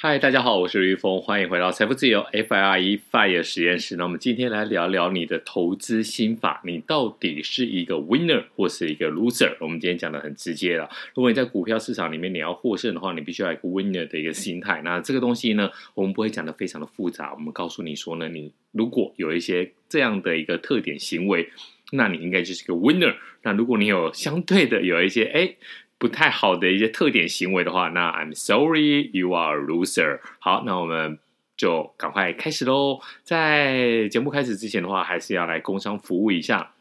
嗨，大家好，我是林裕丰，欢迎回到财富自由 FIRE FIRE 实验室。那我们今天来聊聊你的投资心法，你到底是一个 winner 或是一个 loser？我们今天讲的很直接了。如果你在股票市场里面你要获胜的话，你必须要一个 winner 的一个心态。那这个东西呢，我们不会讲的非常的复杂，我们告诉你说呢，你如果有一些这样的一个特点行为，那你应该就是个 winner。那如果你有相对的有一些哎。不太好的一些特点行为的话，那 I'm sorry, you are a loser。好，那我们就赶快开始喽。在节目开始之前的话，还是要来工商服务一下。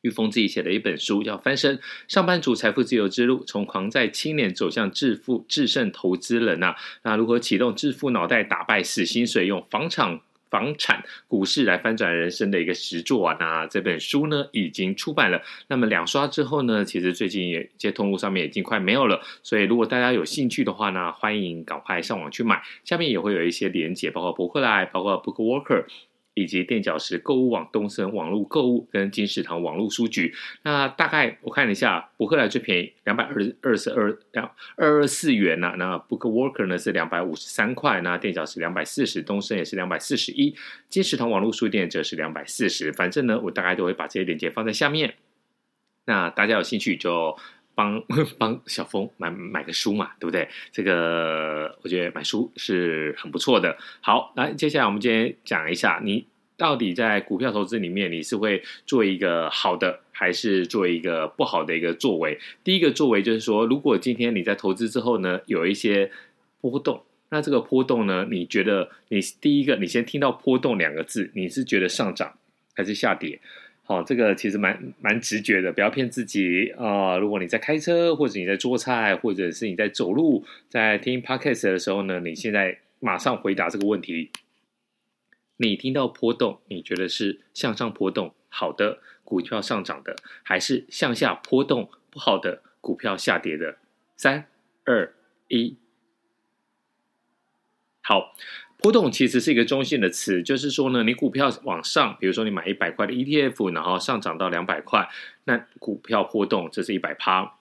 裕丰自己写的一本书叫《翻身：上班族财富自由之路》，从狂债青年走向致富致胜投资人呐、啊。那如何启动致富脑袋，打败死薪水，用房产？房产、股市来翻转人生的一个实作啊！那这本书呢已经出版了，那么两刷之后呢，其实最近也接通路上面已经快没有了，所以如果大家有兴趣的话呢，欢迎赶快上网去买。下面也会有一些连结，包括博客来，包括 Bookworker。以及垫脚石购物网、东森网络购物跟金石堂网络书局，那大概我看了一下，博客来最便宜两百二二十二两二二四元呐、啊，那 BookWalker 呢是两百五十三块，那垫脚石两百四十，东森也是两百四十一，金石堂网络书店则是两百四十，反正呢，我大概都会把这些链接放在下面，那大家有兴趣就。帮 帮小峰买买个书嘛，对不对？这个我觉得买书是很不错的。好，来接下来我们今天讲一下，你到底在股票投资里面，你是会做一个好的，还是做一个不好的一个作为？第一个作为就是说，如果今天你在投资之后呢，有一些波动，那这个波动呢，你觉得你第一个，你先听到波动两个字，你是觉得上涨还是下跌？好，这个其实蛮蛮直觉的，不要骗自己啊、如果你在开车，或者你在做菜，或者是你在走路，在听 podcast 的时候呢，你现在马上回答这个问题：你听到波动，你觉得是向上波动好的股票上涨的，还是向下波动不好的股票下跌的？三、二、一，好。波动其实是一个中性的词，就是说呢，你股票往上，比如说你买一百块的 ETF，然后上涨到两百块，那股票波动这是一百趴。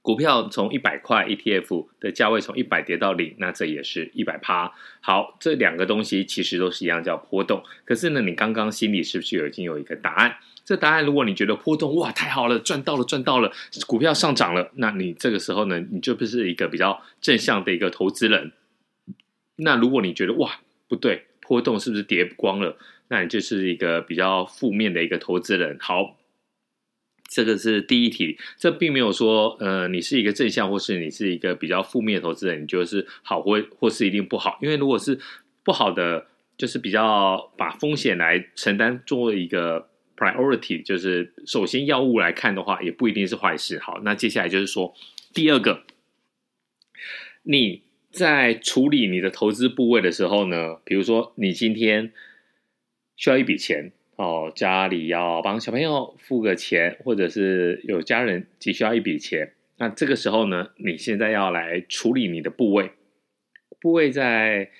股票从一百块 ETF 的价位从一百跌到零，那这也是一百趴。好，这两个东西其实都是一样叫波动。可是呢，你刚刚心里是不是已经有一个答案？这答案如果你觉得波动哇太好了，赚到了赚到了，股票上涨了，那你这个时候呢，你就不是一个比较正向的一个投资人。那如果你觉得哇不对，波动是不是跌光了？那你就是一个比较负面的一个投资人。好，这个是第一题，这并没有说呃你是一个正向，或是你是一个比较负面的投资人，你就是好或或是一定不好。因为如果是不好的，就是比较把风险来承担作为一个 priority，就是首先要务来看的话，也不一定是坏事。好，那接下来就是说第二个，你。在处理你的投资部位的时候呢，比如说你今天需要一笔钱哦，家里要帮小朋友付个钱，或者是有家人急需要一笔钱，那这个时候呢，你现在要来处理你的部位，部位在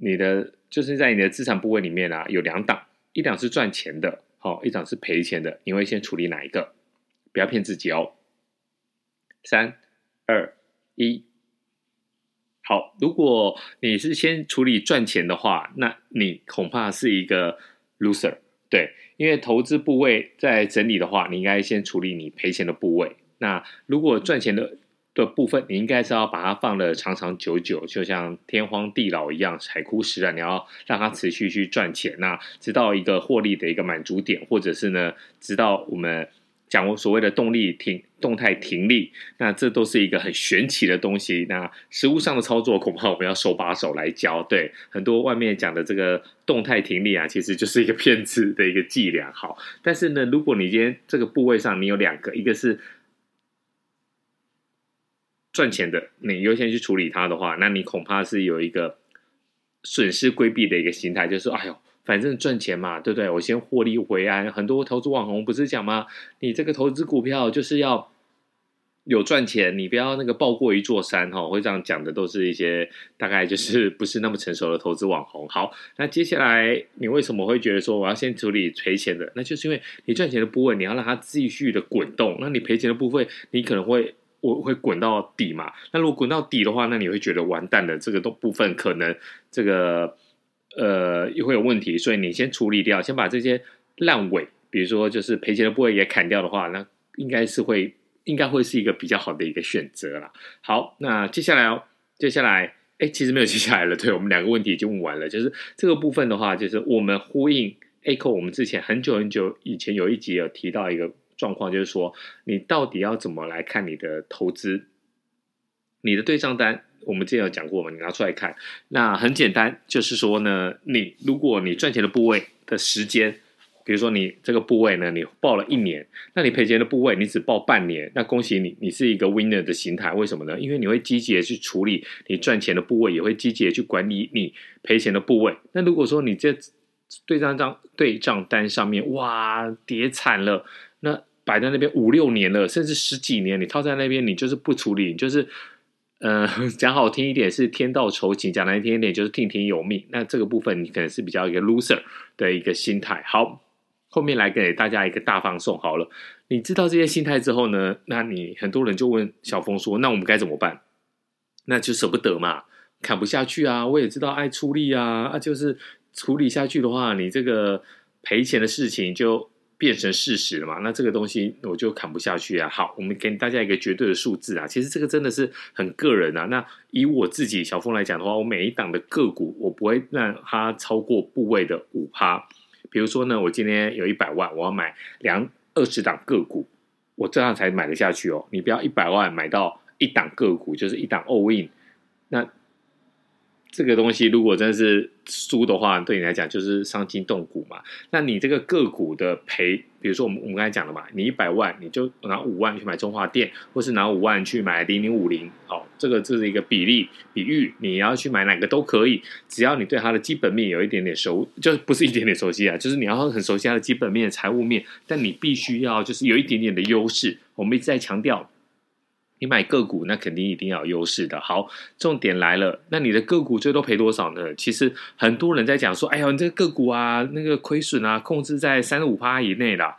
你的就是在你的资产部位里面啊，有两档，一档是赚钱的，好，一档是赔钱的，你会先处理哪一个？不要骗自己哦。三、二、一。好，如果你是先处理赚钱的话，那你恐怕是一个 loser，对，因为投资部位在整理的话，你应该先处理你赔钱的部位。那如果赚钱的的部分，你应该是要把它放得长长久久，就像天荒地老一样，海枯石烂，你要让它持续去赚钱，那直到一个获利的一个满足点，或者是呢，直到我们。讲我所谓的动力停动态停利，那这都是一个很玄奇的东西。那实物上的操作，恐怕我们要手把手来教。对，很多外面讲的这个动态停利啊，其实就是一个骗子的一个伎俩。好，但是呢，如果你今天这个部位上你有两个，一个是赚钱的，你优先去处理它的话，那你恐怕是有一个损失规避的一个心态，就是说，哎呦。反正赚钱嘛，对不对？我先获利为安。很多投资网红不是讲吗？你这个投资股票就是要有赚钱，你不要那个抱过一座山哈。会这样讲的都是一些大概就是不是那么成熟的投资网红。好，那接下来你为什么会觉得说我要先处理赔钱的？那就是因为你赚钱的部分你要让它继续的滚动，那你赔钱的部分你可能会我会滚到底嘛。那如果滚到底的话，那你会觉得完蛋了，这个都部分可能这个呃又会有问题，所以你先处理掉，先把这些烂尾，比如说就是赔钱的部位也砍掉的话，那应该是会应该会是一个比较好的一个选择啦。好，那接下来哦，接下来。哎，其实没有接下来了。对，我们两个问题已经问完了，就是这个部分的话，就是我们呼应 Echo。我们之前很久很久以前有一集有提到一个状况，就是说你到底要怎么来看你的投资，你的对账单，我们之前有讲过嘛？你拿出来看，那很简单，就是说呢，你如果你赚钱的部位的时间。比如说你这个部位呢，你报了一年，那你赔钱的部位你只报半年，那恭喜你，你是一个 winner 的心态。为什么呢？因为你会积极的去处理你赚钱的部位，也会积极的去管理你赔钱的部位。那如果说你这对账账对账单上面哇跌惨了，那摆在那边五六年了，甚至十几年，你套在那边，你就是不处理，你就是呃 讲好听一点是天道酬勤，讲难听一点就是听天由命。那这个部分你可能是比较一个 loser 的一个心态。好。后面来给大家一个大放送好了，你知道这些心态之后呢，那你很多人就问小峰说：“那我们该怎么办？”那就舍不得嘛，砍不下去啊。我也知道爱出力啊，啊，就是处理下去的话，你这个赔钱的事情就变成事实了嘛。那这个东西我就砍不下去啊。好，我们给大家一个绝对的数字啊。其实这个真的是很个人啊。那以我自己小峰来讲的话，我每一档的个股，我不会让它超过部位的五趴。比如说呢，我今天有一百万，我要买两二十档个股，我这样才买得下去哦。你不要一百万买到一档个股，就是一档 all in，那。这个东西如果真的是输的话，对你来讲就是伤筋动骨嘛。那你这个个股的赔，比如说我们我们刚才讲了嘛，你一百万你就拿五万去买中华电，或是拿五万去买零零五零，好，这个这是一个比例比喻，你要去买哪个都可以，只要你对它的基本面有一点点熟，就不是一点点熟悉啊，就是你要很熟悉它的基本面、财务面，但你必须要就是有一点点的优势。我们一直在强调。你买个股，那肯定一定要有优势的。好，重点来了，那你的个股最多赔多少呢？其实很多人在讲说，哎呀，你这个个股啊，那个亏损啊，控制在三十五趴以内啦，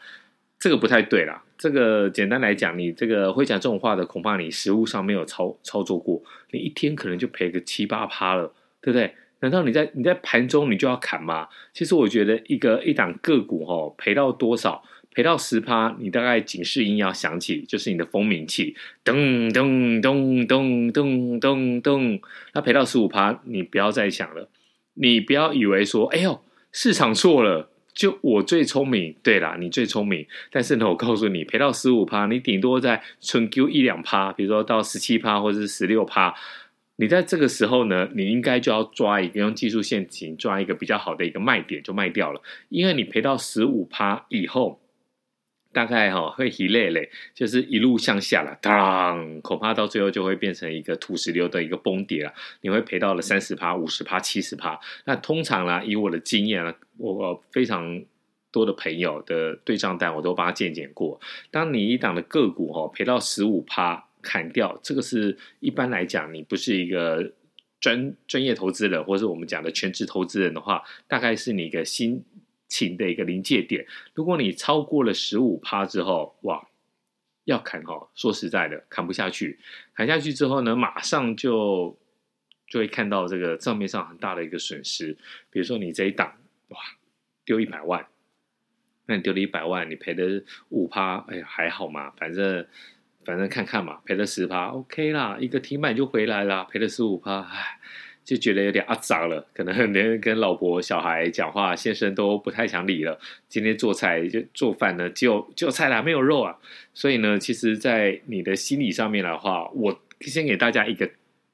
这个不太对啦。这个简单来讲，你这个会讲这种话的，恐怕你实物上没有操操作过，你一天可能就赔个七八趴了，对不对？难道你在你在盘中你就要砍吗？其实我觉得一个一档个股哦，赔到多少？赔到十趴，你大概警示音要响起，就是你的蜂鸣器，噔噔噔噔噔噔噔。那赔到十五趴，你不要再想了，你不要以为说，哎呦，市场错了，就我最聪明。对啦，你最聪明。但是呢，我告诉你，赔到十五趴，你顶多在存 Q 一两趴，比如说到十七趴或者是十六趴，你在这个时候呢，你应该就要抓一个用技术线型抓一个比较好的一个卖点，就卖掉了，因为你赔到十五趴以后。大概哈会一累累，就是一路向下了，当恐怕到最后就会变成一个土石流的一个崩跌了。你会赔到了三十趴、五十趴、七十趴。那通常呢，以我的经验呢，我非常多的朋友的对账单，我都帮他鉴检过。当你一档的个股哈赔到十五趴砍掉，这个是一般来讲，你不是一个专专业投资人，或是我们讲的全职投资人的话，大概是你一个新。情的一个临界点，如果你超过了十五趴之后，哇，要砍哈，说实在的，砍不下去，砍下去之后呢，马上就就会看到这个账面上很大的一个损失。比如说你这一档，哇，丢一百万，那你丢了一百万，你赔的五趴，哎呀，还好嘛，反正反正看看嘛，赔了十趴，OK 啦，一个停板就回来了，赔了十五趴，唉。就觉得有点阿杂了，可能连跟老婆、小孩讲话，先生都不太想理了。今天做菜就做饭呢，只有只有菜啦，没有肉啊。所以呢，其实，在你的心理上面的话，我先给大家一个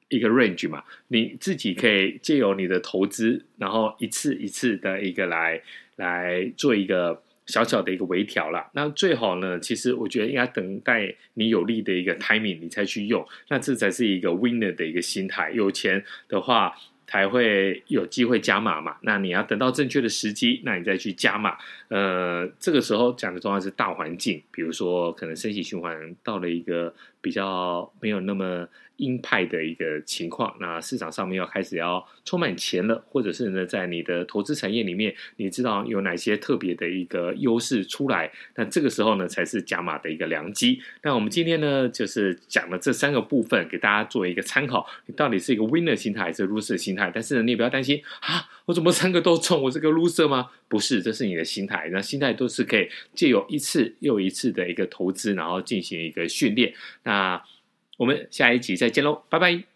一个 range 嘛，你自己可以借由你的投资，然后一次一次的一个来来做一个。小小的一个微调啦，那最好呢，其实我觉得应该等待你有利的一个 timing，你才去用，那这才是一个 winner 的一个心态。有钱的话才会有机会加码嘛，那你要等到正确的时机，那你再去加码。呃，这个时候讲的重要是大环境，比如说可能升息循环到了一个比较没有那么鹰派的一个情况，那市场上面要开始要充满钱了，或者是呢，在你的投资产业里面，你知道有哪些特别的一个优势出来，那这个时候呢，才是加码的一个良机。那我们今天呢，就是讲了这三个部分，给大家做一个参考，你到底是一个 winner 心态还是 loser 心态？但是呢，你也不要担心啊，我怎么三个都中，我是个 loser 吗？不是，这是你的心态，那心态都是可以借由一次又一次的一个投资，然后进行一个训练。那那我们下一集再见喽，拜拜。